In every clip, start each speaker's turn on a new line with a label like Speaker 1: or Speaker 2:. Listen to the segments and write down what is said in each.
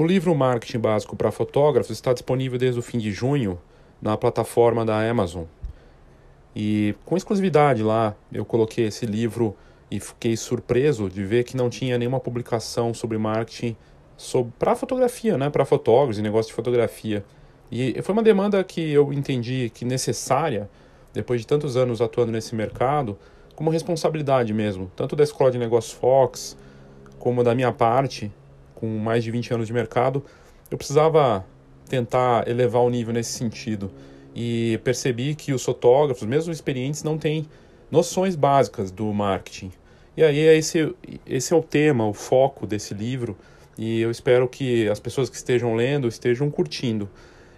Speaker 1: O livro Marketing Básico para Fotógrafos está disponível desde o fim de junho na plataforma da Amazon. E com exclusividade lá, eu coloquei esse livro e fiquei surpreso de ver que não tinha nenhuma publicação sobre marketing para fotografia, né, para fotógrafos e negócio de fotografia. E foi uma demanda que eu entendi que necessária, depois de tantos anos atuando nesse mercado, como responsabilidade mesmo, tanto da Escola de Negócios Fox, como da minha parte, com mais de 20 anos de mercado, eu precisava tentar elevar o nível nesse sentido. E percebi que os fotógrafos, mesmo experientes, não têm noções básicas do marketing. E aí esse, esse é o tema, o foco desse livro, e eu espero que as pessoas que estejam lendo estejam curtindo.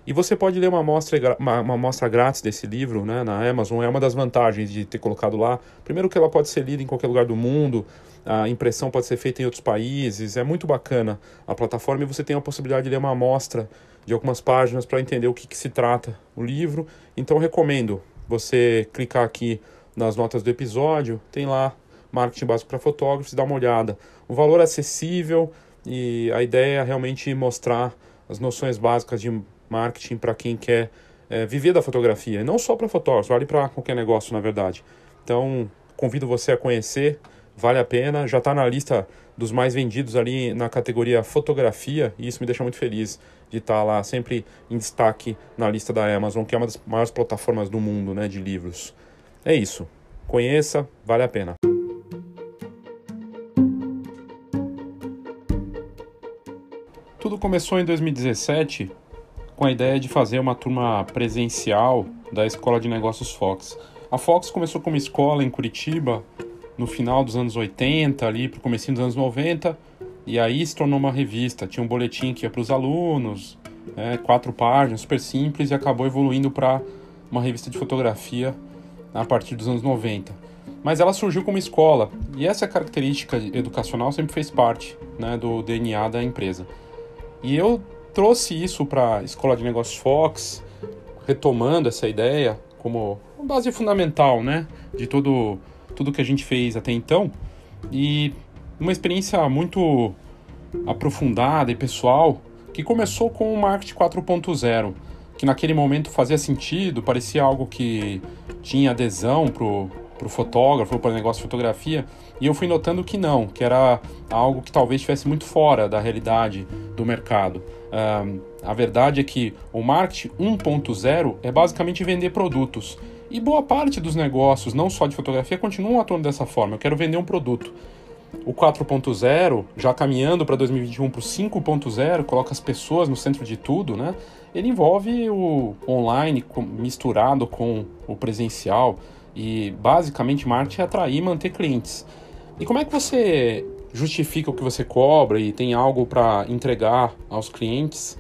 Speaker 1: E você pode ler uma amostra, uma, uma amostra grátis desse livro né, na Amazon, é uma das vantagens de ter colocado lá. Primeiro que ela pode ser lida em qualquer lugar do mundo, a impressão pode ser feita em outros países, é muito bacana a plataforma e você tem a possibilidade de ler uma amostra de algumas páginas para entender o que, que se trata o livro. Então recomendo você clicar aqui nas notas do episódio, tem lá marketing básico para fotógrafos, dá uma olhada. O valor é acessível e a ideia é realmente mostrar as noções básicas de marketing para quem quer é, viver da fotografia, e não só para fotógrafos, vale para qualquer negócio, na verdade. Então, convido você a conhecer, vale a pena, já está na lista dos mais vendidos ali na categoria fotografia, e isso me deixa muito feliz de estar tá lá sempre em destaque na lista da Amazon, que é uma das maiores plataformas do mundo né, de livros. É isso. Conheça, vale a pena. Tudo começou em 2017 com a ideia de fazer uma turma presencial da Escola de Negócios Fox. A Fox começou como escola em Curitiba no final dos anos 80, ali para o começo dos anos 90, e aí se tornou uma revista. Tinha um boletim que ia para os alunos, né, quatro páginas, super simples, e acabou evoluindo para uma revista de fotografia a partir dos anos 90. Mas ela surgiu como escola, e essa característica educacional sempre fez parte né, do DNA da empresa. E eu trouxe isso para a Escola de Negócios Fox, retomando essa ideia como base fundamental, né, de todo tudo que a gente fez até então e uma experiência muito aprofundada e pessoal que começou com o marketing 4.0, que naquele momento fazia sentido, parecia algo que tinha adesão pro para o fotógrafo, para o negócio de fotografia, e eu fui notando que não, que era algo que talvez estivesse muito fora da realidade do mercado. Um, a verdade é que o marketing 1.0 é basicamente vender produtos. E boa parte dos negócios, não só de fotografia, continuam atuando dessa forma. Eu quero vender um produto. O 4.0, já caminhando para 2021 para o 5.0, coloca as pessoas no centro de tudo, né? Ele envolve o online misturado com o presencial. E basicamente marketing é atrair e manter clientes. E como é que você justifica o que você cobra e tem algo para entregar aos clientes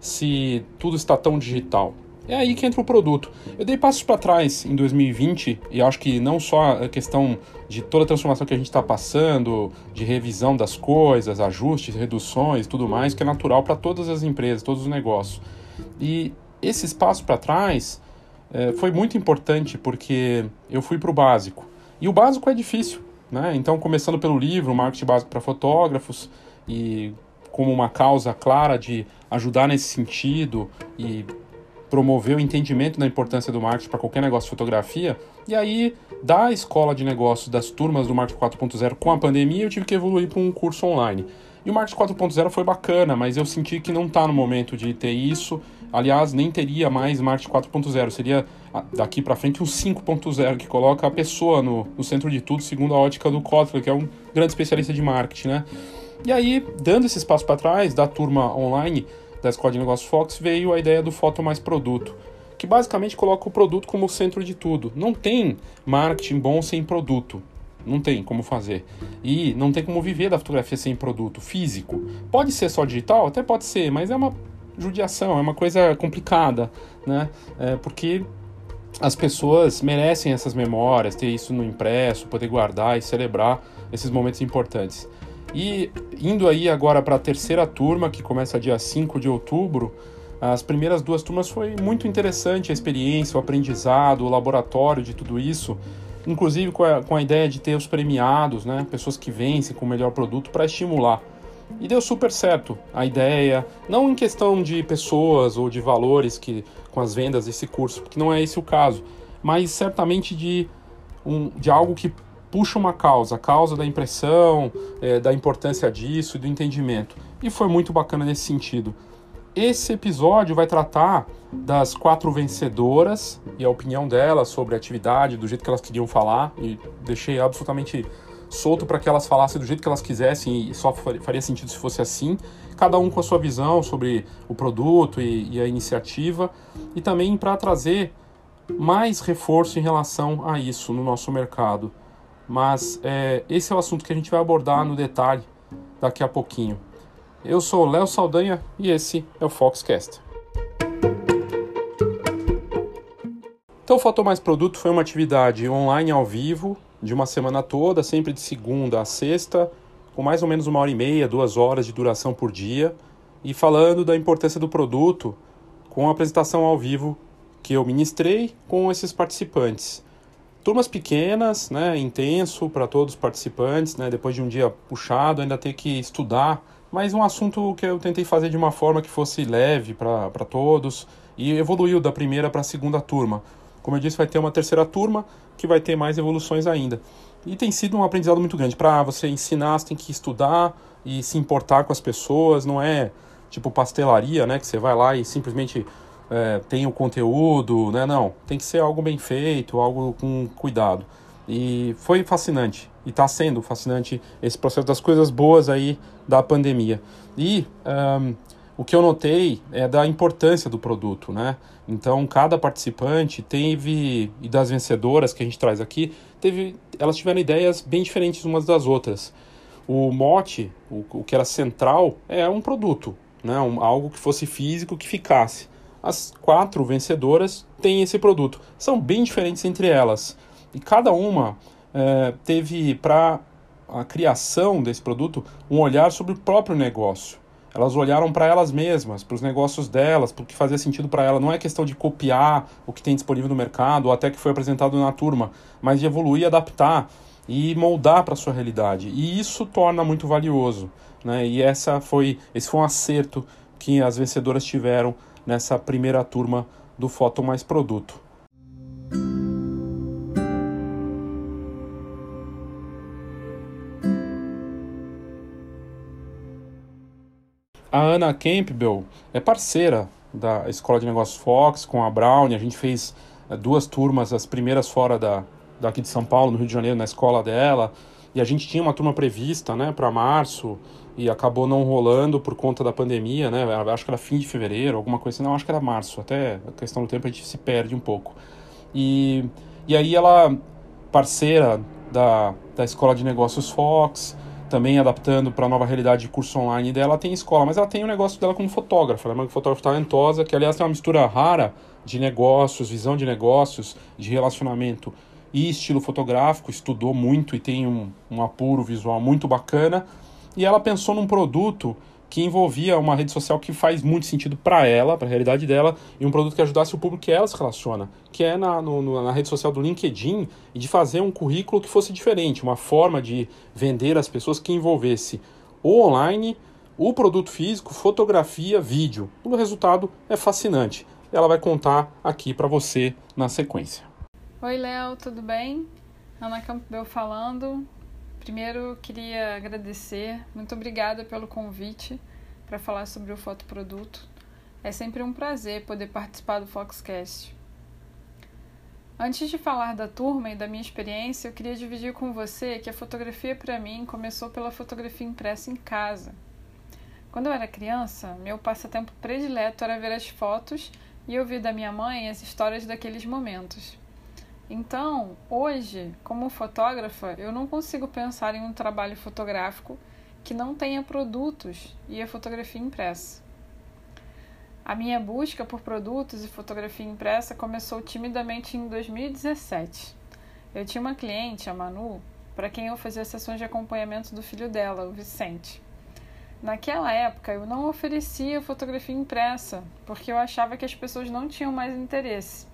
Speaker 1: se tudo está tão digital? É aí que entra o produto. Eu dei passos para trás em 2020 e acho que não só a questão de toda a transformação que a gente está passando, de revisão das coisas, ajustes, reduções, tudo mais, que é natural para todas as empresas, todos os negócios. E esses passos para trás é, foi muito importante porque eu fui para o básico. E o básico é difícil, né? Então, começando pelo livro, Marketing Básico para Fotógrafos, e como uma causa clara de ajudar nesse sentido e promover o entendimento da importância do marketing para qualquer negócio de fotografia. E aí, da escola de negócios das turmas do Marketing 4.0 com a pandemia, eu tive que evoluir para um curso online. E o Marketing 4.0 foi bacana, mas eu senti que não está no momento de ter isso Aliás, nem teria mais marketing 4.0, seria ah, daqui para frente um 5.0, que coloca a pessoa no, no, centro de tudo, segundo a ótica do Kotler, que é um grande especialista de marketing, né? E aí, dando esse espaço para trás, da turma online da Escola de Negócios Fox, veio a ideia do Foto Mais Produto, que basicamente coloca o produto como centro de tudo. Não tem marketing bom sem produto. Não tem como fazer. E não tem como viver da fotografia sem produto físico. Pode ser só digital? Até pode ser, mas é uma judiação, é uma coisa complicada, né? É, porque as pessoas merecem essas memórias, ter isso no impresso, poder guardar e celebrar esses momentos importantes. E indo aí agora para a terceira turma, que começa dia 5 de outubro, as primeiras duas turmas foi muito interessante a experiência, o aprendizado, o laboratório de tudo isso, inclusive com a, com a ideia de ter os premiados, né, pessoas que vencem com o melhor produto para estimular. E deu super certo a ideia, não em questão de pessoas ou de valores que com as vendas desse curso, porque não é esse o caso, mas certamente de, um, de algo que puxa uma causa, a causa da impressão, é, da importância disso do entendimento. E foi muito bacana nesse sentido. Esse episódio vai tratar das quatro vencedoras e a opinião delas sobre a atividade, do jeito que elas queriam falar, e deixei absolutamente solto para que elas falassem do jeito que elas quisessem e só faria sentido se fosse assim. Cada um com a sua visão sobre o produto e, e a iniciativa, e também para trazer mais reforço em relação a isso no nosso mercado. Mas é, esse é o assunto que a gente vai abordar no detalhe daqui a pouquinho. Eu sou Léo Saldanha e esse é o Foxcast. Então, o Fator Mais Produto foi uma atividade online ao vivo de uma semana toda, sempre de segunda a sexta, com mais ou menos uma hora e meia, duas horas de duração por dia, e falando da importância do produto com a apresentação ao vivo que eu ministrei com esses participantes. Turmas pequenas, né, intenso para todos os participantes, né, depois de um dia puxado, ainda ter que estudar, mas um assunto que eu tentei fazer de uma forma que fosse leve para todos e evoluiu da primeira para a segunda turma. Como eu disse, vai ter uma terceira turma que vai ter mais evoluções ainda. E tem sido um aprendizado muito grande. Para você ensinar, você tem que estudar e se importar com as pessoas, não é tipo pastelaria, né, que você vai lá e simplesmente é, tem o conteúdo, né? Não, tem que ser algo bem feito, algo com cuidado. E foi fascinante, e está sendo fascinante esse processo das coisas boas aí da pandemia. E um, o que eu notei é da importância do produto, né? Então, cada participante teve, e das vencedoras que a gente traz aqui, teve, elas tiveram ideias bem diferentes umas das outras. O mote, o, o que era central, é um produto, né? Um, algo que fosse físico, que ficasse as quatro vencedoras têm esse produto. São bem diferentes entre elas. E cada uma é, teve para a criação desse produto um olhar sobre o próprio negócio. Elas olharam para elas mesmas, para os negócios delas, para o que fazia sentido para ela. Não é questão de copiar o que tem disponível no mercado ou até que foi apresentado na turma, mas de evoluir, adaptar e moldar para a sua realidade. E isso torna muito valioso. Né? E essa foi, esse foi um acerto que as vencedoras tiveram nessa primeira turma do Foto Mais Produto. A Ana Campbell é parceira da Escola de Negócios Fox com a Brown. A gente fez eh, duas turmas, as primeiras fora da, daqui de São Paulo, no Rio de Janeiro, na escola dela. E a gente tinha uma turma prevista né, para março e acabou não rolando por conta da pandemia, né? Acho que era fim de fevereiro, alguma coisa assim. Não, acho que era março. Até a questão do tempo a gente se perde um pouco. E, e aí ela, parceira da, da Escola de Negócios Fox, também adaptando para a nova realidade de curso online dela, tem escola, mas ela tem o negócio dela como fotógrafa. Ela é uma fotógrafa talentosa, que aliás tem uma mistura rara de negócios, visão de negócios, de relacionamento e estilo fotográfico, estudou muito e tem um, um apuro visual muito bacana e ela pensou num produto que envolvia uma rede social que faz muito sentido para ela, para a realidade dela, e um produto que ajudasse o público que ela se relaciona, que é na, no, na rede social do LinkedIn, e de fazer um currículo que fosse diferente, uma forma de vender às pessoas que envolvesse o online, o produto físico, fotografia, vídeo. O resultado é fascinante. Ela vai contar aqui para você na sequência.
Speaker 2: Oi, Léo, tudo bem? Ana Campbell falando. Primeiro, queria agradecer, muito obrigada pelo convite para falar sobre o fotoproduto. É sempre um prazer poder participar do Foxcast. Antes de falar da turma e da minha experiência, eu queria dividir com você que a fotografia para mim começou pela fotografia impressa em casa. Quando eu era criança, meu passatempo predileto era ver as fotos e ouvir da minha mãe as histórias daqueles momentos. Então, hoje, como fotógrafa, eu não consigo pensar em um trabalho fotográfico que não tenha produtos e a fotografia impressa. A minha busca por produtos e fotografia impressa começou timidamente em 2017. Eu tinha uma cliente, a Manu, para quem eu fazia sessões de acompanhamento do filho dela, o Vicente. Naquela época eu não oferecia fotografia impressa, porque eu achava que as pessoas não tinham mais interesse.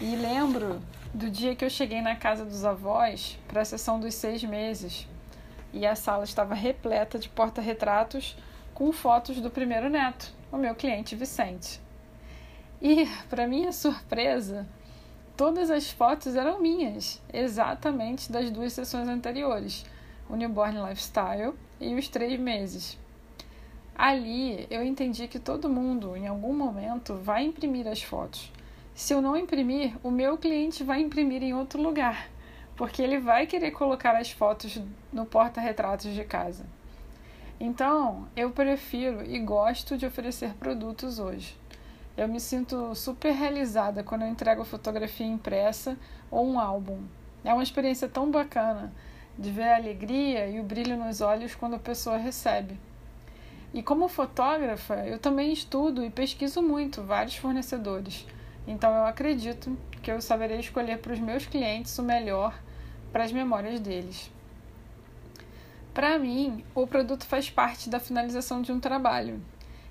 Speaker 2: E lembro do dia que eu cheguei na casa dos avós para a sessão dos seis meses. e a sala estava repleta de porta-retratos com fotos do primeiro neto, o meu cliente Vicente. E, para minha surpresa, todas as fotos eram minhas, exatamente das duas sessões anteriores, o Newborn Lifestyle e os três meses. Ali eu entendi que todo mundo, em algum momento, vai imprimir as fotos. Se eu não imprimir, o meu cliente vai imprimir em outro lugar, porque ele vai querer colocar as fotos no porta-retratos de casa. Então, eu prefiro e gosto de oferecer produtos hoje. Eu me sinto super realizada quando eu entrego fotografia impressa ou um álbum. É uma experiência tão bacana de ver a alegria e o brilho nos olhos quando a pessoa recebe. E como fotógrafa, eu também estudo e pesquiso muito vários fornecedores. Então eu acredito que eu saberei escolher para os meus clientes o melhor para as memórias deles. Para mim, o produto faz parte da finalização de um trabalho.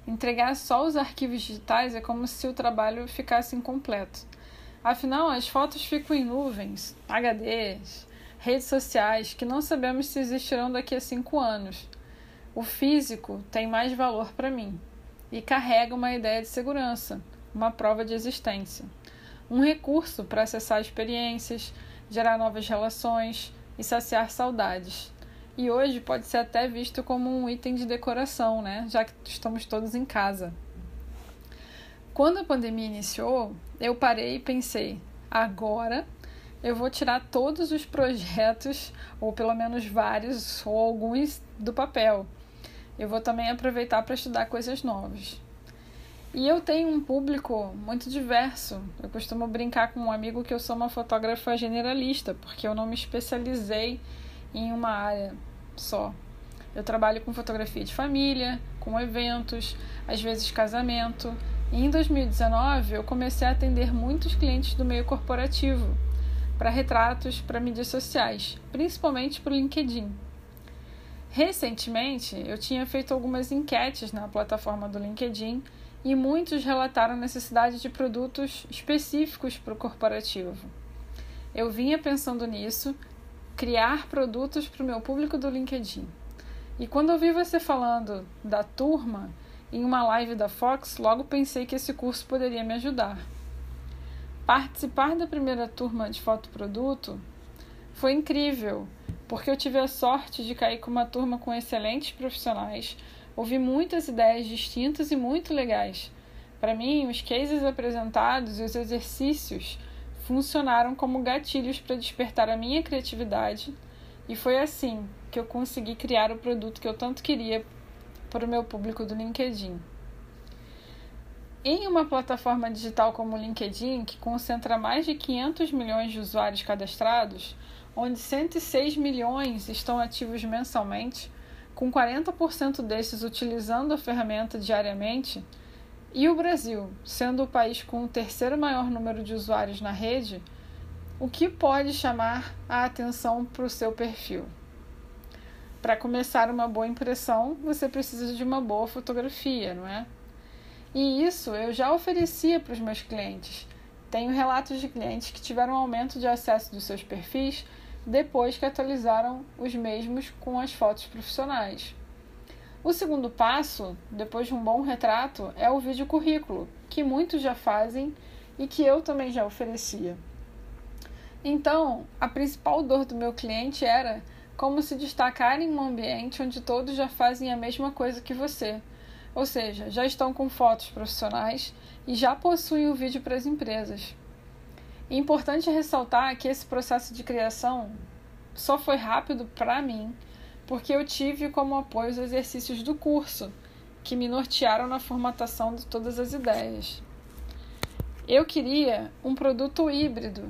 Speaker 2: Entregar só os arquivos digitais é como se o trabalho ficasse incompleto. Afinal, as fotos ficam em nuvens, HDs, redes sociais que não sabemos se existirão daqui a cinco anos. O físico tem mais valor para mim e carrega uma ideia de segurança, uma prova de existência, um recurso para acessar experiências, gerar novas relações e saciar saudades. E hoje pode ser até visto como um item de decoração, né? Já que estamos todos em casa. Quando a pandemia iniciou, eu parei e pensei: agora eu vou tirar todos os projetos, ou pelo menos vários, ou alguns, do papel. Eu vou também aproveitar para estudar coisas novas. E eu tenho um público muito diverso. Eu costumo brincar com um amigo que eu sou uma fotógrafa generalista, porque eu não me especializei em uma área só. Eu trabalho com fotografia de família, com eventos, às vezes casamento. E em 2019 eu comecei a atender muitos clientes do meio corporativo para retratos para mídias sociais, principalmente para o LinkedIn. Recentemente, eu tinha feito algumas enquetes na plataforma do LinkedIn e muitos relataram necessidade de produtos específicos para o corporativo. Eu vinha pensando nisso, criar produtos para o meu público do LinkedIn. E quando eu vi você falando da turma em uma live da Fox, logo pensei que esse curso poderia me ajudar. Participar da primeira turma de fotoproduto foi incrível, porque eu tive a sorte de cair com uma turma com excelentes profissionais, ouvi muitas ideias distintas e muito legais. Para mim, os cases apresentados e os exercícios funcionaram como gatilhos para despertar a minha criatividade, e foi assim que eu consegui criar o produto que eu tanto queria para o meu público do LinkedIn. Em uma plataforma digital como o LinkedIn, que concentra mais de 500 milhões de usuários cadastrados, onde 106 milhões estão ativos mensalmente, com 40% desses utilizando a ferramenta diariamente, e o Brasil, sendo o país com o terceiro maior número de usuários na rede, o que pode chamar a atenção para o seu perfil? Para começar uma boa impressão, você precisa de uma boa fotografia, não é? E isso eu já oferecia para os meus clientes. Tenho relatos de clientes que tiveram aumento de acesso dos seus perfis depois que atualizaram os mesmos com as fotos profissionais. O segundo passo, depois de um bom retrato, é o vídeo currículo, que muitos já fazem e que eu também já oferecia. Então, a principal dor do meu cliente era como se destacar em um ambiente onde todos já fazem a mesma coisa que você ou seja, já estão com fotos profissionais e já possuem o vídeo para as empresas. É importante ressaltar que esse processo de criação só foi rápido para mim porque eu tive como apoio os exercícios do curso, que me nortearam na formatação de todas as ideias. Eu queria um produto híbrido,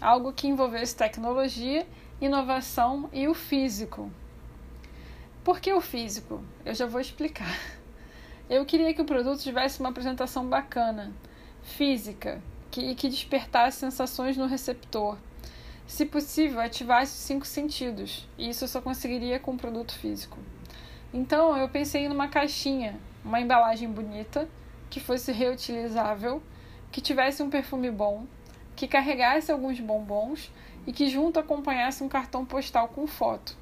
Speaker 2: algo que envolvesse tecnologia, inovação e o físico. Por que o físico? Eu já vou explicar. Eu queria que o produto tivesse uma apresentação bacana, física, que, que despertasse sensações no receptor. Se possível, ativasse os cinco sentidos, e isso eu só conseguiria com o produto físico. Então, eu pensei numa caixinha, uma embalagem bonita, que fosse reutilizável, que tivesse um perfume bom, que carregasse alguns bombons e que junto acompanhasse um cartão postal com foto.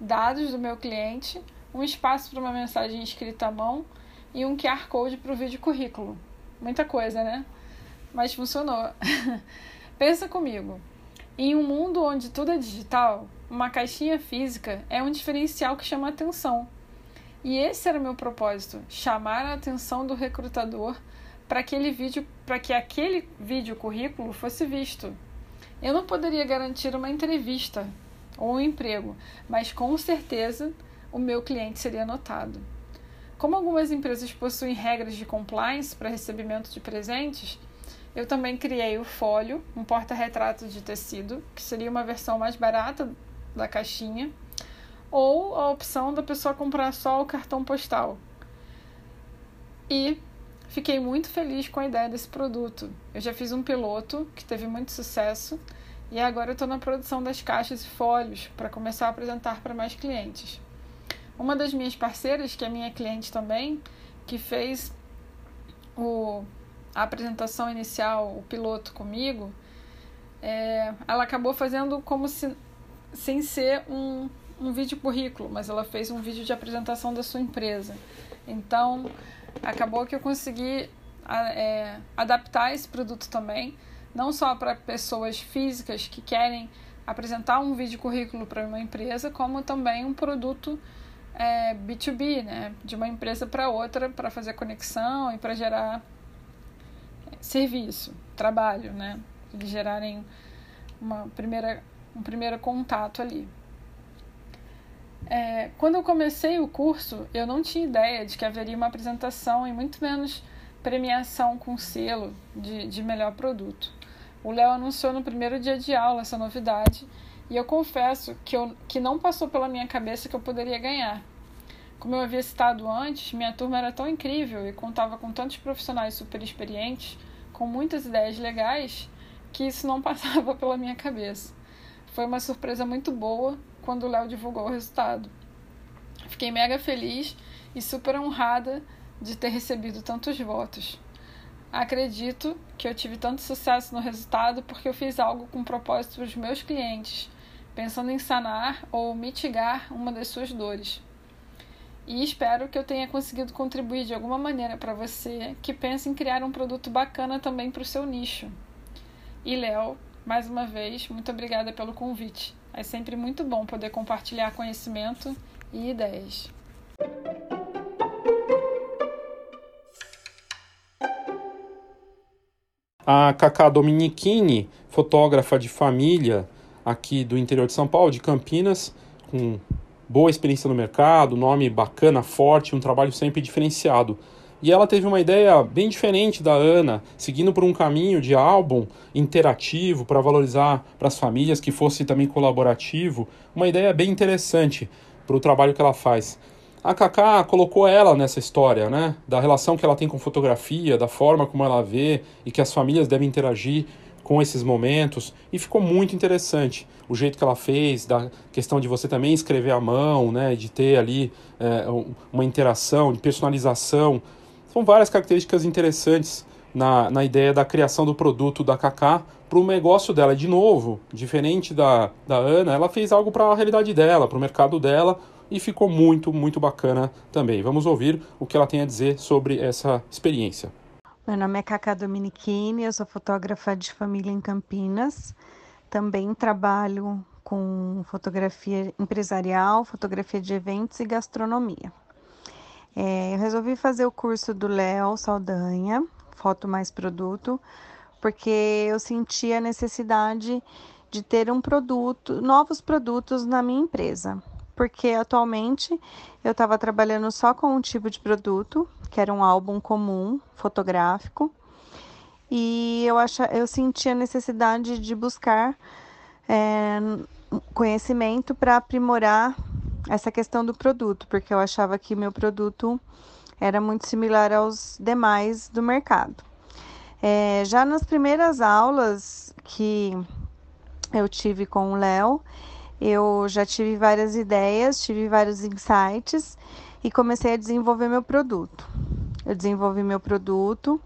Speaker 2: dados do meu cliente, um espaço para uma mensagem escrita à mão e um QR Code para o vídeo currículo. Muita coisa, né? Mas funcionou. Pensa comigo. Em um mundo onde tudo é digital, uma caixinha física é um diferencial que chama atenção. E esse era o meu propósito: chamar a atenção do recrutador para aquele vídeo, para que aquele vídeo currículo fosse visto. Eu não poderia garantir uma entrevista ou um emprego, mas com certeza o meu cliente seria notado. Como algumas empresas possuem regras de compliance para recebimento de presentes, eu também criei o Folio, um porta-retrato de tecido, que seria uma versão mais barata da caixinha, ou a opção da pessoa comprar só o cartão postal. E fiquei muito feliz com a ideia desse produto. Eu já fiz um piloto que teve muito sucesso e agora estou na produção das caixas e fólios para começar a apresentar para mais clientes. Uma das minhas parceiras, que é minha cliente também, que fez o, a apresentação inicial, o piloto comigo, é, ela acabou fazendo como se sem ser um, um vídeo currículo, mas ela fez um vídeo de apresentação da sua empresa. Então, acabou que eu consegui é, adaptar esse produto também, não só para pessoas físicas que querem apresentar um vídeo currículo para uma empresa, como também um produto é, B2B, né, de uma empresa para outra, para fazer conexão e para gerar serviço, trabalho, né, eles gerarem uma primeira, um primeiro contato ali. É, quando eu comecei o curso, eu não tinha ideia de que haveria uma apresentação e muito menos premiação com selo de, de melhor produto. O Léo anunciou no primeiro dia de aula essa novidade e eu confesso que, eu, que não passou pela minha cabeça que eu poderia ganhar. Como eu havia citado antes, minha turma era tão incrível e contava com tantos profissionais super experientes, com muitas ideias legais, que isso não passava pela minha cabeça. Foi uma surpresa muito boa quando o Léo divulgou o resultado. Fiquei mega feliz e super honrada de ter recebido tantos votos. Acredito que eu tive tanto sucesso no resultado porque eu fiz algo com propósito para os meus clientes pensando em sanar ou mitigar uma das suas dores. E espero que eu tenha conseguido contribuir de alguma maneira para você que pensa em criar um produto bacana também para o seu nicho. E Léo, mais uma vez, muito obrigada pelo convite. É sempre muito bom poder compartilhar conhecimento e ideias.
Speaker 1: A Cacá Dominichini, fotógrafa de família, aqui do interior de São Paulo, de Campinas, com boa experiência no mercado, nome bacana, forte, um trabalho sempre diferenciado. E ela teve uma ideia bem diferente da Ana, seguindo por um caminho de álbum interativo para valorizar para as famílias, que fosse também colaborativo. Uma ideia bem interessante para o trabalho que ela faz. A Kaká colocou ela nessa história, né? Da relação que ela tem com fotografia, da forma como ela vê e que as famílias devem interagir com esses momentos e ficou muito interessante o jeito que ela fez, da questão de você também escrever à mão, né, de ter ali é, uma interação, de personalização. São várias características interessantes na, na ideia da criação do produto da Kaká para o negócio dela. De novo, diferente da, da Ana, ela fez algo para a realidade dela, para o mercado dela e ficou muito, muito bacana também. Vamos ouvir o que ela tem a dizer sobre essa experiência.
Speaker 3: Meu nome é Cacá Dominichini, eu sou fotógrafa de família em Campinas. Também trabalho com fotografia empresarial, fotografia de eventos e gastronomia. É, eu resolvi fazer o curso do Léo Saldanha, Foto Mais Produto, porque eu senti a necessidade de ter um produto, novos produtos na minha empresa. Porque atualmente eu estava trabalhando só com um tipo de produto, que era um álbum comum, fotográfico. E eu, acha, eu senti a necessidade de buscar é, conhecimento para aprimorar essa questão do produto, porque eu achava que meu produto era muito similar aos demais do mercado. É, já nas primeiras aulas que eu tive com o Léo, eu já tive várias ideias, tive vários insights e comecei a desenvolver meu produto. Eu desenvolvi meu produto,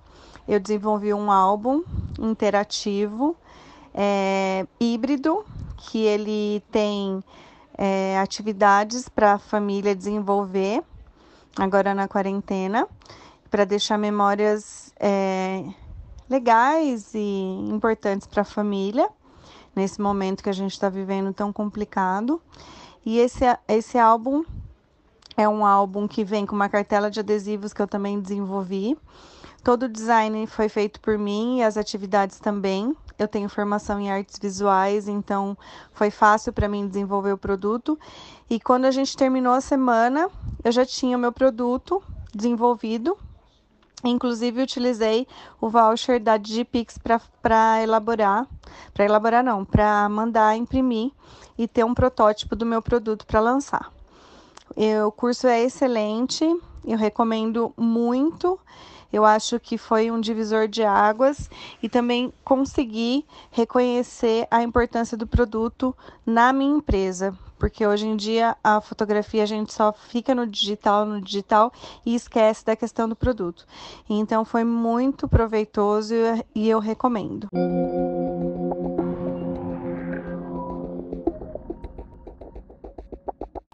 Speaker 3: eu desenvolvi um álbum interativo, é, híbrido, que ele tem é, atividades para a família desenvolver agora na quarentena, para deixar memórias é, legais e importantes para a família nesse momento que a gente está vivendo tão complicado. E esse, esse álbum é um álbum que vem com uma cartela de adesivos que eu também desenvolvi. Todo o design foi feito por mim e as atividades também. Eu tenho formação em artes visuais, então foi fácil para mim desenvolver o produto. E quando a gente terminou a semana, eu já tinha o meu produto desenvolvido. Inclusive utilizei o voucher da Digipix para elaborar, para elaborar não, para mandar imprimir e ter um protótipo do meu produto para lançar. O curso é excelente, eu recomendo muito. Eu acho que foi um divisor de águas e também consegui reconhecer a importância do produto na minha empresa, porque hoje em dia a fotografia a gente só fica no digital, no digital e esquece da questão do produto. Então foi muito proveitoso e eu recomendo.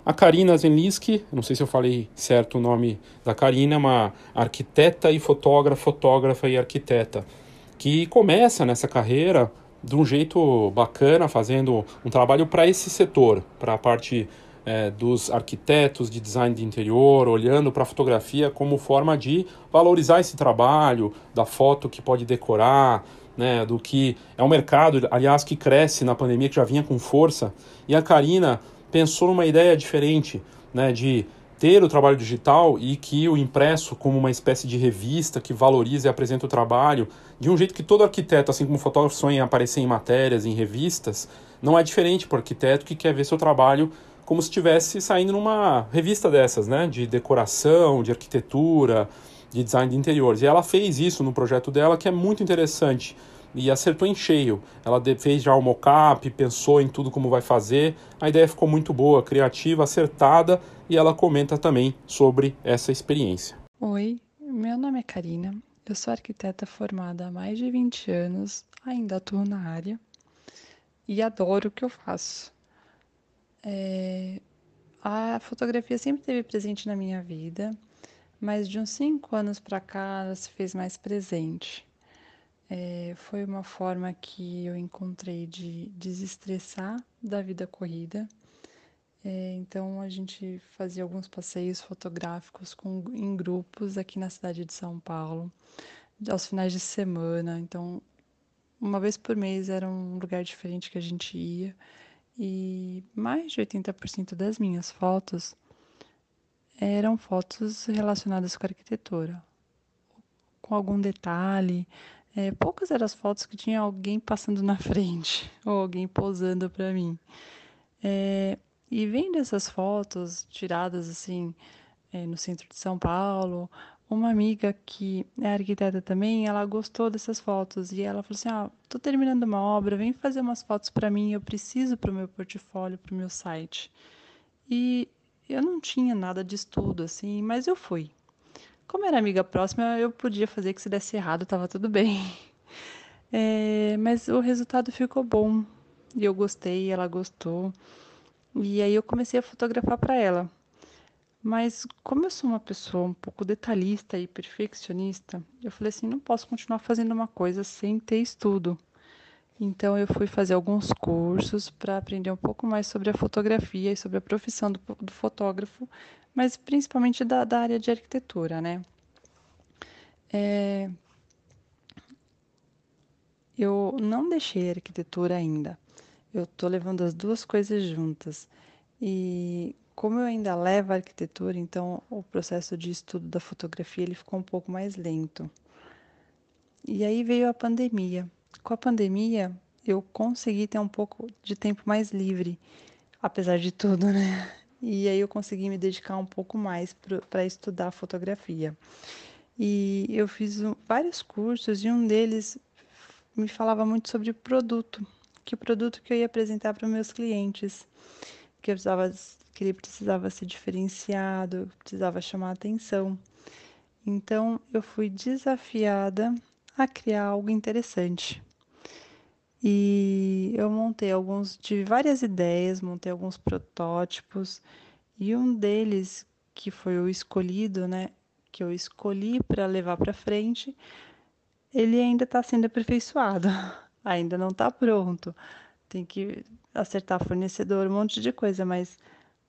Speaker 1: A Karina Zenliski, não sei se eu falei certo o nome da Karina, é uma arquiteta e fotógrafa, fotógrafa e arquiteta, que começa nessa carreira de um jeito bacana, fazendo um trabalho para esse setor, para a parte é, dos arquitetos de design de interior, olhando para a fotografia como forma de valorizar esse trabalho, da foto que pode decorar, né, do que é um mercado, aliás, que cresce na pandemia, que já vinha com força. E a Karina pensou numa ideia diferente, né, de ter o trabalho digital e que o impresso como uma espécie de revista que valoriza e apresenta o trabalho de um jeito que todo arquiteto, assim como fotógrafo sonha em aparecer em matérias, em revistas, não é diferente para o arquiteto que quer ver seu trabalho como se estivesse saindo numa revista dessas, né, de decoração, de arquitetura, de design de interiores. E ela fez isso no projeto dela, que é muito interessante e acertou em cheio. Ela fez já o mockup, pensou em tudo como vai fazer. A ideia ficou muito boa, criativa, acertada e ela comenta também sobre essa experiência.
Speaker 4: Oi, meu nome é Karina. Eu sou arquiteta formada há mais de 20 anos, ainda atuo na área e adoro o que eu faço. É... A fotografia sempre esteve presente na minha vida, mas de uns cinco anos para cá ela se fez mais presente. É, foi uma forma que eu encontrei de desestressar da vida corrida. É, então a gente fazia alguns passeios fotográficos com, em grupos aqui na cidade de São Paulo, aos finais de semana. Então, uma vez por mês era um lugar diferente que a gente ia. E mais de 80% das minhas fotos eram fotos relacionadas com arquitetura, com algum detalhe, é, poucas eram as fotos que tinha alguém passando na frente ou alguém posando para mim. É, e vendo essas fotos tiradas assim é, no centro de São Paulo, uma amiga que é arquiteta também, ela gostou dessas fotos e ela falou assim: "Ah, tô terminando uma obra, vem fazer umas fotos para mim, eu preciso para o meu portfólio, para o meu site". E eu não tinha nada de estudo assim, mas eu fui. Como era amiga próxima, eu podia fazer que se desse errado, estava tudo bem. É, mas o resultado ficou bom. E eu gostei, ela gostou. E aí eu comecei a fotografar para ela. Mas como eu sou uma pessoa um pouco detalhista e perfeccionista, eu falei assim, não posso continuar fazendo uma coisa sem ter estudo. Então eu fui fazer alguns cursos para aprender um pouco mais sobre a fotografia e sobre a profissão do, do fotógrafo, mas principalmente da, da área de arquitetura, né? É, eu não deixei a arquitetura ainda. Eu estou levando as duas coisas juntas. E como eu ainda levo a arquitetura, então o processo de estudo da fotografia ele ficou um pouco mais lento. E aí veio a pandemia. Com a pandemia, eu consegui ter um pouco de tempo mais livre, apesar de tudo, né? E aí eu consegui me dedicar um pouco mais para estudar fotografia. E eu fiz vários cursos e um deles me falava muito sobre produto, que produto que eu ia apresentar para meus clientes, que, precisava, que ele precisava ser diferenciado, precisava chamar atenção. Então eu fui desafiada a criar algo interessante. E eu montei alguns, tive várias ideias, montei alguns protótipos, e um deles, que foi o escolhido, né, que eu escolhi para levar para frente, ele ainda está sendo aperfeiçoado, ainda não está pronto. Tem que acertar fornecedor, um monte de coisa, mas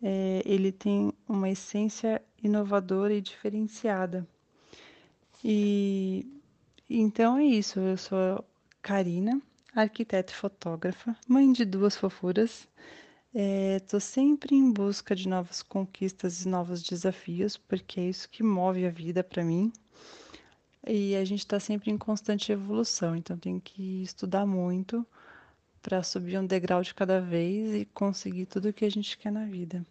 Speaker 4: é, ele tem uma essência inovadora e diferenciada. E então é isso. Eu sou Karina, arquiteta e fotógrafa, mãe de duas fofuras. Estou é, sempre em busca de novas conquistas e novos desafios, porque é isso que move a vida para mim. E a gente está sempre em constante evolução, então tem que estudar muito para subir um degrau de cada vez e conseguir tudo o que a gente quer na vida.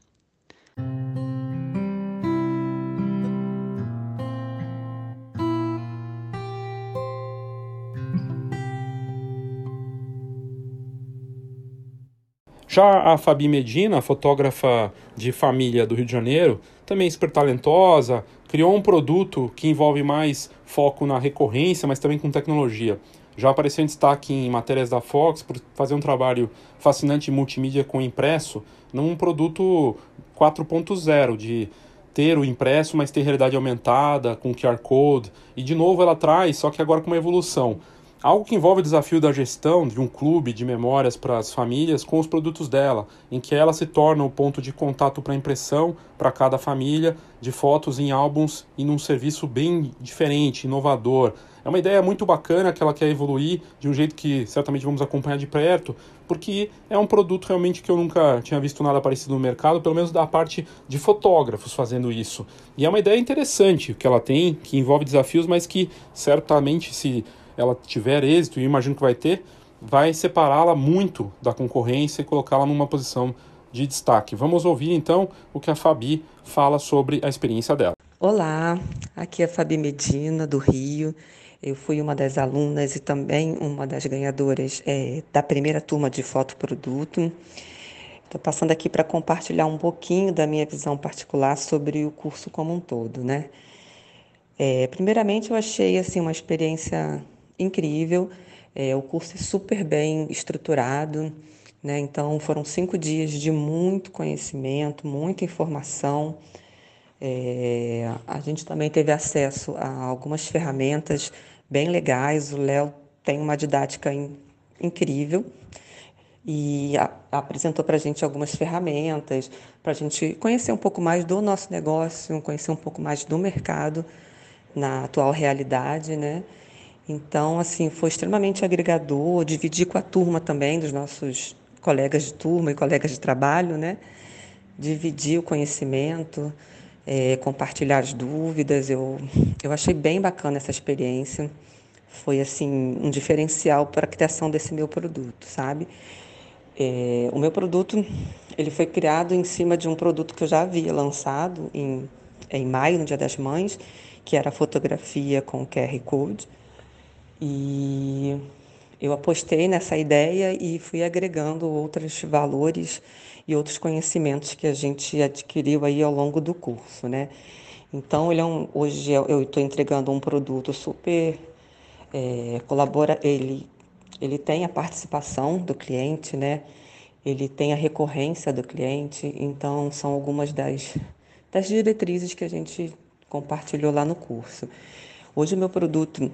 Speaker 1: Já a Fabi Medina, fotógrafa de família do Rio de Janeiro, também super talentosa, criou um produto que envolve mais foco na recorrência, mas também com tecnologia. Já apareceu em destaque em matérias da Fox por fazer um trabalho fascinante multimídia com impresso num produto 4.0 de ter o impresso, mas ter realidade aumentada, com QR Code. E de novo ela traz, só que agora com uma evolução. Algo que envolve o desafio da gestão de um clube de memórias para as famílias com os produtos dela, em que ela se torna o ponto de contato para impressão para cada família de fotos em álbuns e num serviço bem diferente, inovador. É uma ideia muito bacana que ela quer evoluir de um jeito que certamente vamos acompanhar de perto, porque é um produto realmente que eu nunca tinha visto nada parecido no mercado, pelo menos da parte de fotógrafos fazendo isso. E é uma ideia interessante que ela tem, que envolve desafios, mas que certamente se ela tiver êxito, e imagino que vai ter, vai separá-la muito da concorrência e colocá-la numa posição de destaque. Vamos ouvir então o que a Fabi fala sobre a experiência dela.
Speaker 5: Olá, aqui é a Fabi Medina, do Rio. Eu fui uma das alunas e também uma das ganhadoras é, da primeira turma de fotoproduto. Estou passando aqui para compartilhar um pouquinho da minha visão particular sobre o curso como um todo, né? É, primeiramente, eu achei assim uma experiência incrível. É, o curso é super bem estruturado, né? Então, foram cinco dias de muito conhecimento, muita informação. É, a gente também teve acesso a algumas ferramentas bem legais. O Léo tem uma didática in, incrível e a, apresentou para a gente algumas ferramentas para a gente conhecer um pouco mais do nosso negócio, conhecer um pouco mais do mercado na atual realidade, né? Então, assim, foi extremamente agregador, dividir com a turma também, dos nossos colegas de turma e colegas de trabalho, né? Dividir o conhecimento, é, compartilhar as dúvidas. Eu, eu achei bem bacana essa experiência. Foi assim um diferencial para a criação desse meu produto, sabe? É, o meu produto ele foi criado em cima de um produto que eu já havia lançado em, em maio, no Dia das Mães, que era fotografia com QR Code. E eu apostei nessa ideia e fui agregando outros valores e outros conhecimentos que a gente adquiriu aí ao longo do curso, né? Então, ele é um, hoje eu estou entregando um produto super é, colabora, ele ele tem a participação do cliente, né? Ele tem a recorrência do cliente, então são algumas das das diretrizes que a gente compartilhou lá no curso. Hoje o meu produto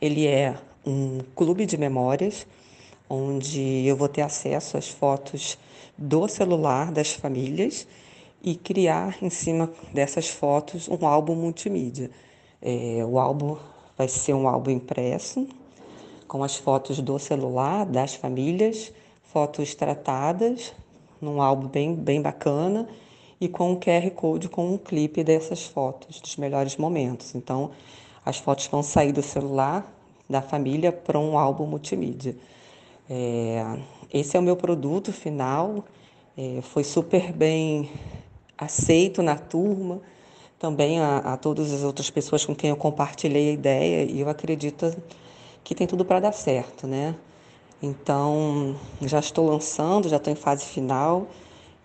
Speaker 5: ele é um clube de memórias onde eu vou ter acesso às fotos do celular das famílias e criar em cima dessas fotos um álbum multimídia. É, o álbum vai ser um álbum impresso com as fotos do celular das famílias, fotos tratadas num álbum bem, bem bacana e com um QR Code com um clipe dessas fotos, dos melhores momentos. Então, as fotos vão sair do celular da família para um álbum multimídia. É, esse é o meu produto final, é, foi super bem aceito na turma, também a, a todas as outras pessoas com quem eu compartilhei a ideia, e eu acredito que tem tudo para dar certo, né? Então, já estou lançando, já estou em fase final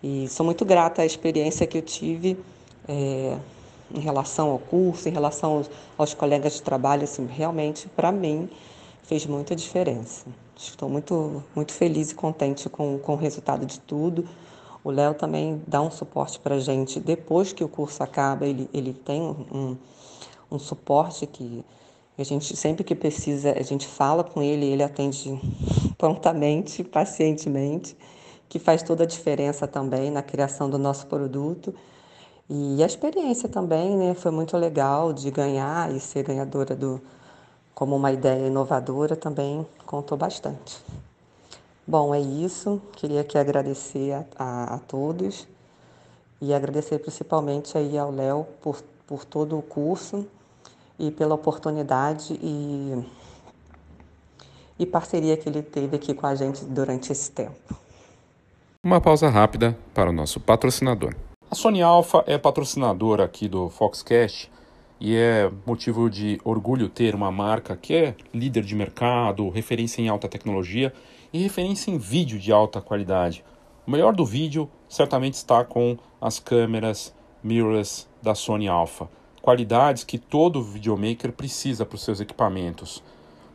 Speaker 5: e sou muito grata à experiência que eu tive é, em relação ao curso, em relação aos, aos colegas de trabalho, assim, realmente, para mim, fez muita diferença. Estou muito, muito feliz e contente com, com o resultado de tudo. O Léo também dá um suporte para a gente. Depois que o curso acaba, ele, ele tem um, um suporte que a gente sempre que precisa, a gente fala com ele, ele atende prontamente, pacientemente, que faz toda a diferença também na criação do nosso produto. E a experiência também, né, foi muito legal de ganhar e ser ganhadora do como uma ideia inovadora também contou bastante. Bom, é isso. Queria aqui agradecer a, a, a todos e agradecer principalmente aí ao Léo por, por todo o curso e pela oportunidade e, e parceria que ele teve aqui com a gente durante esse tempo.
Speaker 1: Uma pausa rápida para o nosso patrocinador. A Sony Alpha é patrocinadora aqui do Foxcast e é motivo de orgulho ter uma marca que é líder de mercado, referência em alta tecnologia e referência em vídeo de alta qualidade. O melhor do vídeo certamente está com as câmeras mirrorless da Sony Alpha qualidades que todo videomaker precisa para os seus equipamentos.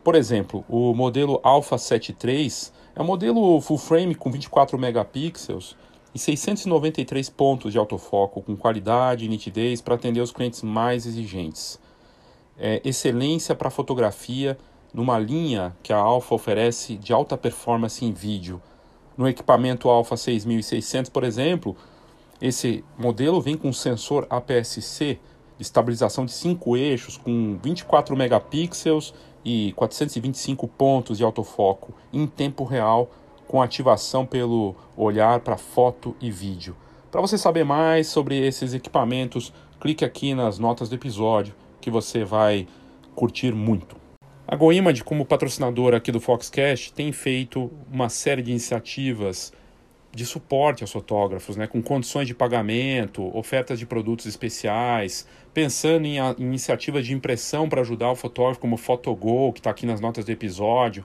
Speaker 1: Por exemplo, o modelo Alpha 7 III é um modelo full frame com 24 megapixels e 693 pontos de autofoco com qualidade e nitidez para atender os clientes mais exigentes. É excelência para fotografia numa linha que a Alpha oferece de alta performance em vídeo. No equipamento Alpha 6600, por exemplo, esse modelo vem com sensor APS-C estabilização de cinco eixos com 24 megapixels e 425 pontos de autofoco em tempo real com ativação pelo olhar para foto e vídeo. Para você saber mais sobre esses equipamentos, clique aqui nas notas do episódio que você vai curtir muito. A GoImage, como patrocinadora aqui do Foxcast, tem feito uma série de iniciativas de suporte aos fotógrafos, né, com condições de pagamento, ofertas de produtos especiais, pensando em, a, iniciativas de impressão para ajudar o fotógrafo, como o Photogol, que está aqui nas notas do episódio.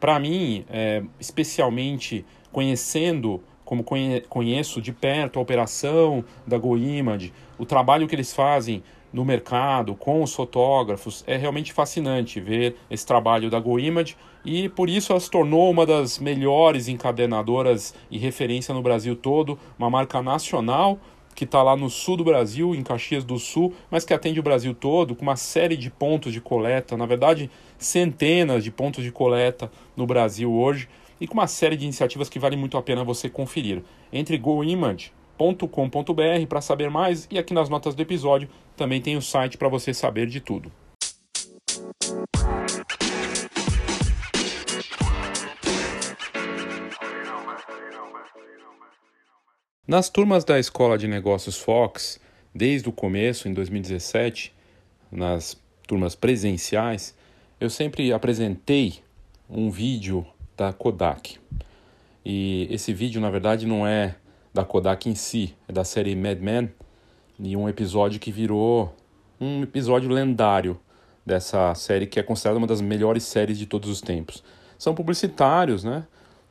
Speaker 1: Para mim, é, especialmente conhecendo, como conhe, conheço de perto a operação da GoImage, o trabalho que eles fazem no mercado com os fotógrafos. É realmente fascinante ver esse trabalho da GoImage e por isso ela se tornou uma das melhores encadenadoras e referência no Brasil todo, uma marca nacional que está lá no sul do Brasil, em Caxias do Sul, mas que atende o Brasil todo, com uma série de pontos de coleta, na verdade, centenas de pontos de coleta no Brasil hoje, e com uma série de iniciativas que vale muito a pena você conferir. Entre GoImage com.br para saber mais e aqui nas notas do episódio também tem o site para você saber de tudo. Nas turmas da Escola de Negócios Fox, desde o começo, em 2017, nas turmas presenciais, eu sempre apresentei um vídeo da Kodak. E esse vídeo, na verdade, não é da Kodak em si, é da série Mad Men, e um episódio que virou um episódio lendário dessa série que é considerada uma das melhores séries de todos os tempos. São publicitários, né,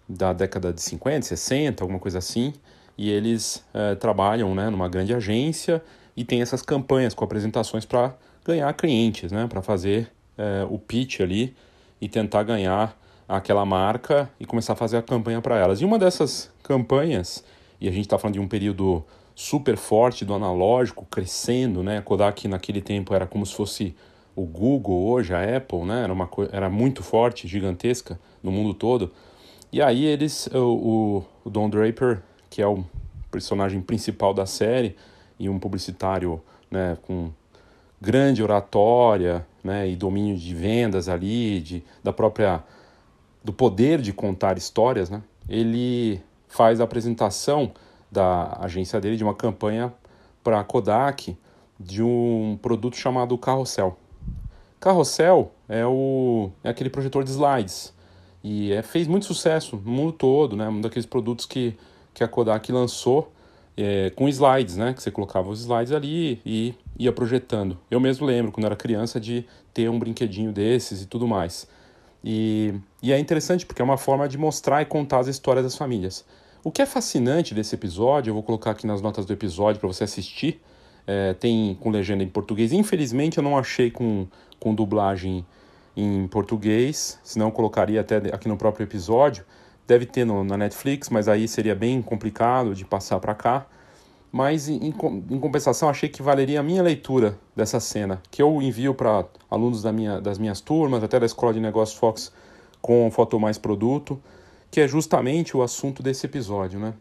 Speaker 1: da década de 50, 60, alguma coisa assim, e eles é, trabalham, né, numa grande agência e tem essas campanhas com apresentações para ganhar clientes, né, para fazer é, o pitch ali e tentar ganhar aquela marca e começar a fazer a campanha para elas. E uma dessas campanhas e a gente está falando de um período super forte do analógico, crescendo, né? Kodak naquele tempo era como se fosse o Google hoje, a Apple, né? Era, uma, era muito forte, gigantesca no mundo todo. E aí eles, o, o Don Draper, que é o personagem principal da série e um publicitário, né, com grande oratória, né, e domínio de vendas ali, de, da própria do poder de contar histórias, né? Ele faz a apresentação da agência dele de uma campanha para a Kodak de um produto chamado Carrossel. Carrossel é, o, é aquele projetor de slides e é, fez muito sucesso no mundo todo, né? Um daqueles produtos que, que a Kodak lançou é, com slides, né? Que você colocava os slides ali e ia projetando. Eu mesmo lembro, quando era criança, de ter um brinquedinho desses e tudo mais. E, e é interessante porque é uma forma de mostrar e contar as histórias das famílias. O que é fascinante desse episódio, eu vou colocar aqui nas notas do episódio para você assistir, é, tem com legenda em português. Infelizmente eu não achei com, com dublagem em português, senão eu colocaria até aqui no próprio episódio. Deve ter no, na Netflix, mas aí seria bem complicado de passar para cá. Mas em, em, compensação, achei que valeria a minha leitura dessa cena, que eu envio para alunos da minha, das minhas turmas, até da Escola de Negócios Fox com Foto Mais Produto, que é justamente o assunto desse episódio, né?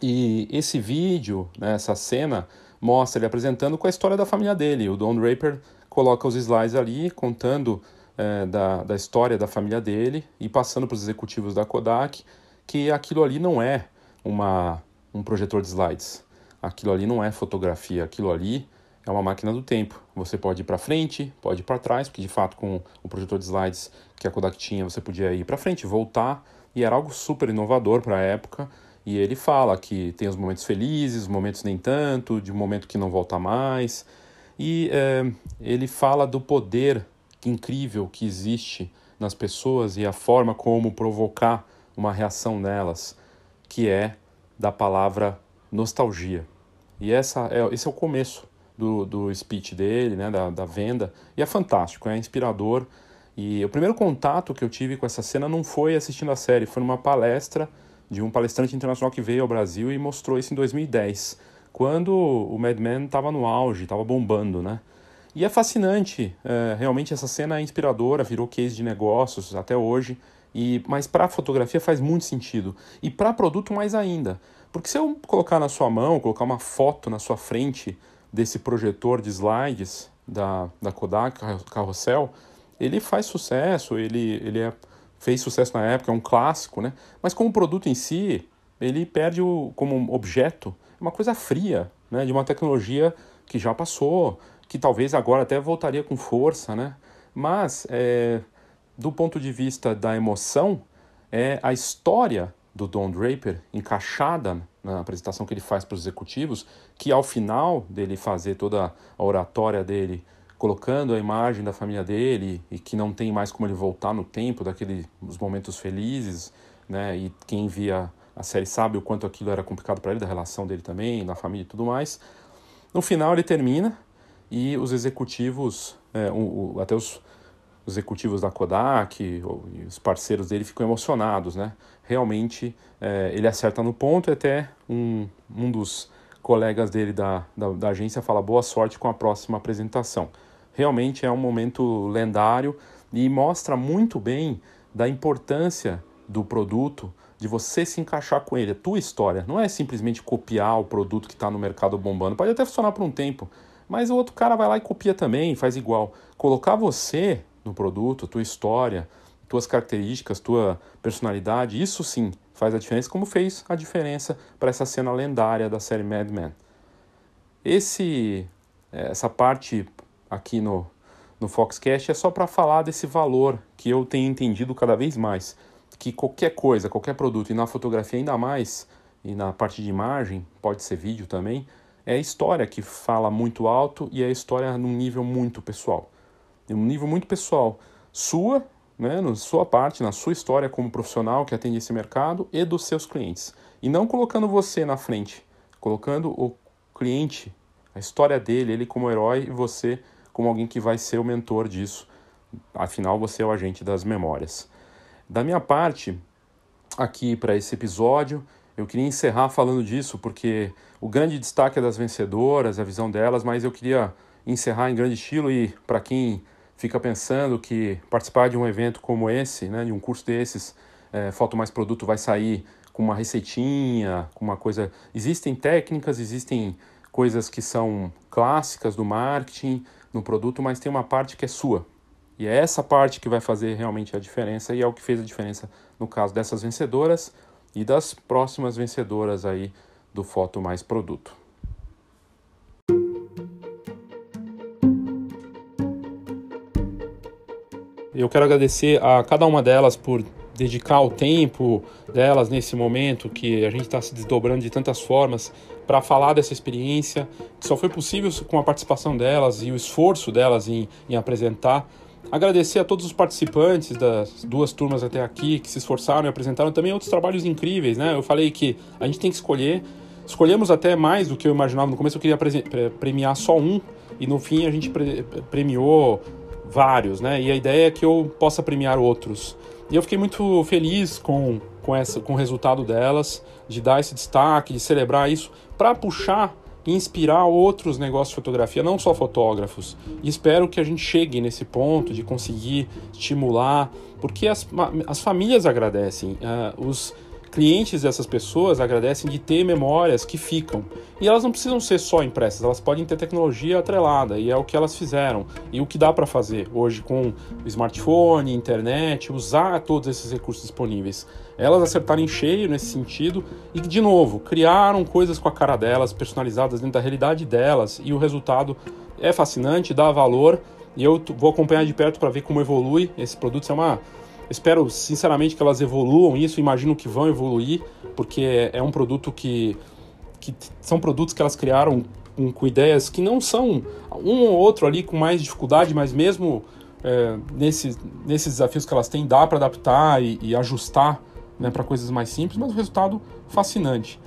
Speaker 1: E esse vídeo, né, essa cena, mostra ele apresentando com a história da família dele. O Don Draper coloca os slides ali, contando é, da, da história da família dele e passando para os executivos da Kodak que aquilo ali não é uma, um projetor de slides. Aquilo ali não é fotografia, aquilo ali é uma máquina do tempo. Você pode ir para frente, pode ir para trás, porque de fato com o projetor de slides que a Kodak tinha, você podia ir para frente, voltar, e era algo super inovador para a época. E ele fala que tem os momentos felizes, os momentos nem tanto, de um momento que não volta mais. E é, ele fala do poder incrível que existe nas pessoas e a forma como provocar uma reação nelas, que é da palavra nostalgia. E essa é, esse é o começo do, do speech dele, né, da, da venda, e é fantástico, é inspirador. E o primeiro contato que eu tive com essa cena não foi assistindo a série, foi numa palestra de um palestrante internacional que veio ao Brasil e mostrou isso em 2010, quando o Mad Men estava no auge, estava bombando, né? E é fascinante, é, realmente essa cena é inspiradora, virou case de negócios até hoje, e mas para fotografia faz muito sentido, e para produto mais ainda, porque se eu colocar na sua mão, colocar uma foto na sua frente desse projetor de slides da, da Kodak Carrossel, ele faz sucesso, ele, ele é, fez sucesso na época, é um clássico, né? Mas como produto em si, ele perde o, como objeto uma coisa fria, né? De uma tecnologia que já passou, que talvez agora até voltaria com força, né? Mas, é, do ponto de vista da emoção, é a história do Don Draper encaixada na apresentação que ele faz para os executivos, que ao final dele fazer toda a oratória dele, colocando a imagem da família dele e que não tem mais como ele voltar no tempo daqueles momentos felizes, né? E quem via a série sabe o quanto aquilo era complicado para ele, da relação dele também, da família e tudo mais. No final ele termina e os executivos, é, o, o, até os, os, executivos da Kodak os parceiros dele ficam emocionados, né? Realmente é, ele acerta no ponto e até um, um dos colegas dele da, da, da, agência fala boa sorte com a próxima apresentação. Realmente é um momento lendário e mostra muito bem da importância do produto, de você se encaixar com ele, a tua história. Não é simplesmente copiar o produto que está no mercado bombando. Pode até funcionar por um tempo, mas o outro cara vai lá e copia também, faz igual. Colocar você no produto, tua história, tuas características, tua personalidade, isso sim faz a diferença, como fez a diferença para essa cena lendária da série Mad Men. Esse, é, essa parte aqui no, no Foxcast é só para falar desse valor que eu tenho entendido cada vez mais, que qualquer coisa, qualquer produto, e na fotografia ainda mais, e na parte de imagem, pode ser vídeo também, é a história que fala muito alto e é a história num nível muito pessoal. Num nível muito pessoal, sua, né, na sua parte, na sua história como profissional que atende esse mercado e dos seus clientes. E não colocando você na frente, colocando o cliente, a história dele, ele como herói e você como alguém que vai ser o mentor disso. Afinal, você é o agente das memórias. Da minha parte, aqui para esse episódio, eu queria encerrar falando disso, porque o grande destaque é das vencedoras, a visão delas, mas eu queria encerrar em grande estilo e para quem fica pensando que participar de um evento como esse, né, de um curso desses, é, Foto Mais Produto vai sair com uma receitinha, com uma coisa... Existem técnicas, existem coisas que são clássicas do marketing no produto, mas tem uma parte que é sua. E é essa parte que vai fazer realmente a diferença e é o que fez a diferença no caso dessas vencedoras e das próximas vencedoras aí do Foto Mais Produto. Eu quero agradecer a cada uma delas por dedicar o tempo delas nesse momento que a gente está se desdobrando de tantas formas para falar dessa experiência, que só foi possível com a participação delas e o esforço delas em, em apresentar Agradecer a todos os participantes das duas turmas até aqui que se esforçaram e apresentaram também outros trabalhos incríveis, né? Eu falei que a gente tem que escolher. Escolhemos até mais do que eu imaginava. No começo eu queria premiar só um e no fim a gente premiou vários, né? E a ideia é que eu possa premiar outros. E eu fiquei muito feliz com, com, essa, com o resultado delas, de dar esse destaque, de celebrar isso, para puxar e inspirar outros negócios de fotografia, não só fotógrafos. E espero que a gente chegue nesse ponto de conseguir estimular, porque as, as famílias agradecem, uh, os clientes dessas pessoas agradecem de ter memórias que ficam. E elas não precisam ser só impressas, elas podem ter tecnologia atrelada, e é o que elas fizeram. E o que dá para fazer hoje com smartphone, internet, usar todos esses recursos disponíveis. Elas acertaram em cheio nesse sentido e, de novo, criaram coisas com a cara delas, personalizadas dentro da realidade delas, e o resultado é fascinante, dá valor. E eu vou acompanhar de perto para ver como evolui esse produto. Isso é uma Espero sinceramente que elas evoluam isso, imagino que vão evoluir, porque é um produto que, que são produtos que elas criaram com, com ideias que não são um ou outro ali com mais dificuldade, mas mesmo é, nesse, nesses desafios que elas têm, dá para adaptar e, e ajustar né, para coisas mais simples, mas o resultado fascinante.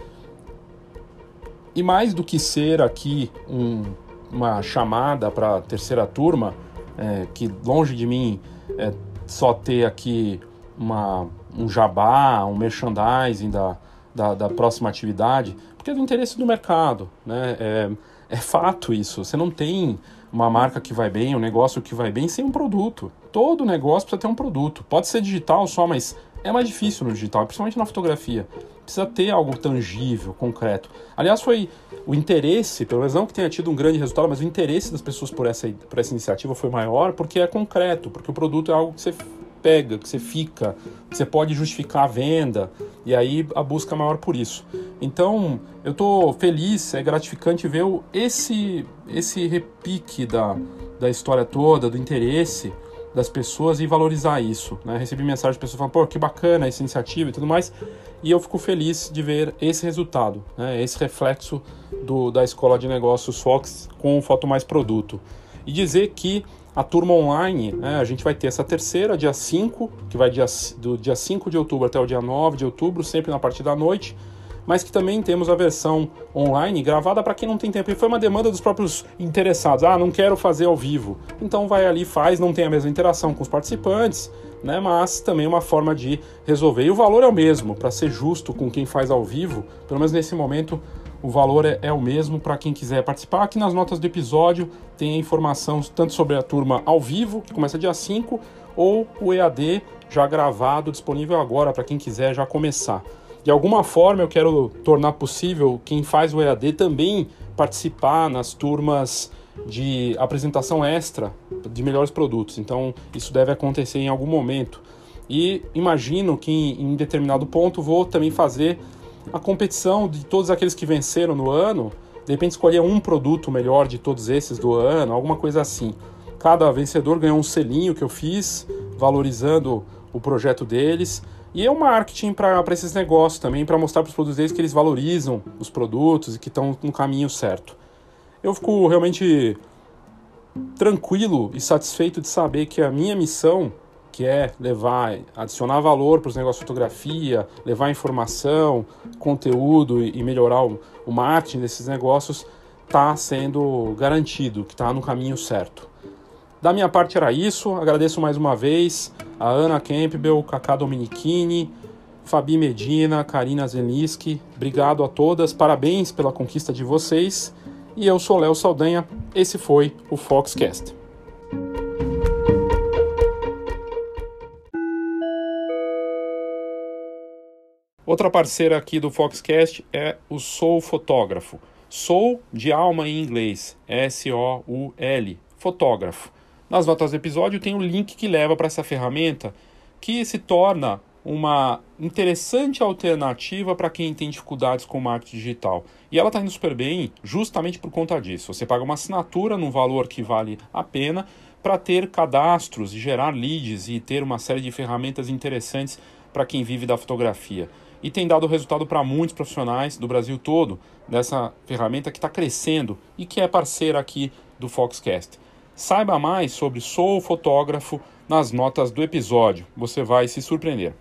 Speaker 1: E mais do que ser aqui um, uma chamada para a terceira turma, é, que longe de mim é, só ter aqui uma, um jabá, um merchandising da, da, da, próxima atividade, porque é do interesse do mercado. Né? É, é fato isso. Você não tem uma marca que vai bem, um negócio que vai bem sem um produto. Todo negócio precisa ter um produto. Pode ser digital só, mas é mais difícil no digital, principalmente na fotografia. Precisa ter algo tangível, concreto. Aliás, foi o interesse, pelo menos não que tenha tido um grande resultado, mas o interesse das pessoas por essa, por essa iniciativa foi maior porque é concreto, porque o produto é algo que você pega, que você fica, que você pode justificar a venda, e aí a busca é maior por isso. Então, eu estou feliz, é gratificante ver esse, esse repique da, da história toda, do interesse das pessoas e valorizar isso. Né? Recebi mensagem de pessoas falando, pô, que bacana essa iniciativa e tudo mais, e eu fico feliz de ver esse resultado, né? esse reflexo do, da Escola de Negócios Fox com o Foto Mais Produto. E dizer que a turma online, né, a gente vai ter essa terceira, dia 5, que vai dia, do dia 5 de outubro até o dia 9 de outubro, sempre na parte da noite, mas que também temos a versão online gravada para quem não tem tempo. E foi uma demanda dos próprios interessados. Ah, não quero fazer ao vivo. Então vai ali, faz, não tem a mesma interação com os participantes, né? Mas também é uma forma de resolver. E o valor é o mesmo, para ser justo com quem faz ao vivo, pelo menos nesse momento o valor é, é o mesmo para quem quiser participar. Aqui nas notas do episódio tem a informação tanto sobre a turma ao vivo, que começa dia 5, ou o EAD já gravado, disponível agora para quem quiser já começar. De alguma forma eu quero tornar possível quem faz o EAD também participar nas turmas de apresentação extra de melhores produtos. Então isso deve acontecer em algum momento. E imagino que em, determinado ponto vou também fazer a competição de todos aqueles que venceram no ano, de repente escolher um produto melhor de todos esses do ano, alguma coisa assim. Cada vencedor ganhou um selinho que eu fiz, valorizando o projeto deles. E é um marketing para esses negócios também, para mostrar para os produtos deles que eles valorizam os produtos e que estão no caminho certo. Eu fico realmente tranquilo e satisfeito de saber que a minha missão que é levar, adicionar valor para os negócios de fotografia, levar informação, conteúdo e melhorar o, o marketing desses negócios, está sendo garantido, que está no caminho certo. Da minha parte era isso, agradeço mais uma vez a Ana Campbell, Kaká Dominichini, Fabi Medina, Karina Zelinsky, obrigado a todas, parabéns pela conquista de vocês. E eu sou Léo Saldanha, esse foi o Foxcast. Outra parceira aqui do Foxcast é o Soul Fotógrafo. Soul de alma em inglês, S-O-U-L, fotógrafo. Nas notas do episódio tem um link que leva para essa ferramenta que se torna uma interessante alternativa para quem tem dificuldades com marketing digital. E ela está indo super bem justamente por conta disso. Você paga uma assinatura num valor que vale a pena para ter cadastros e gerar leads e ter uma série de ferramentas interessantes para quem vive da fotografia e tem dado resultado para muitos profissionais do Brasil todo dessa ferramenta que está crescendo e que é parceira aqui do Foxcast. Saiba mais sobre Sou Fotógrafo nas notas do episódio, você vai se surpreender.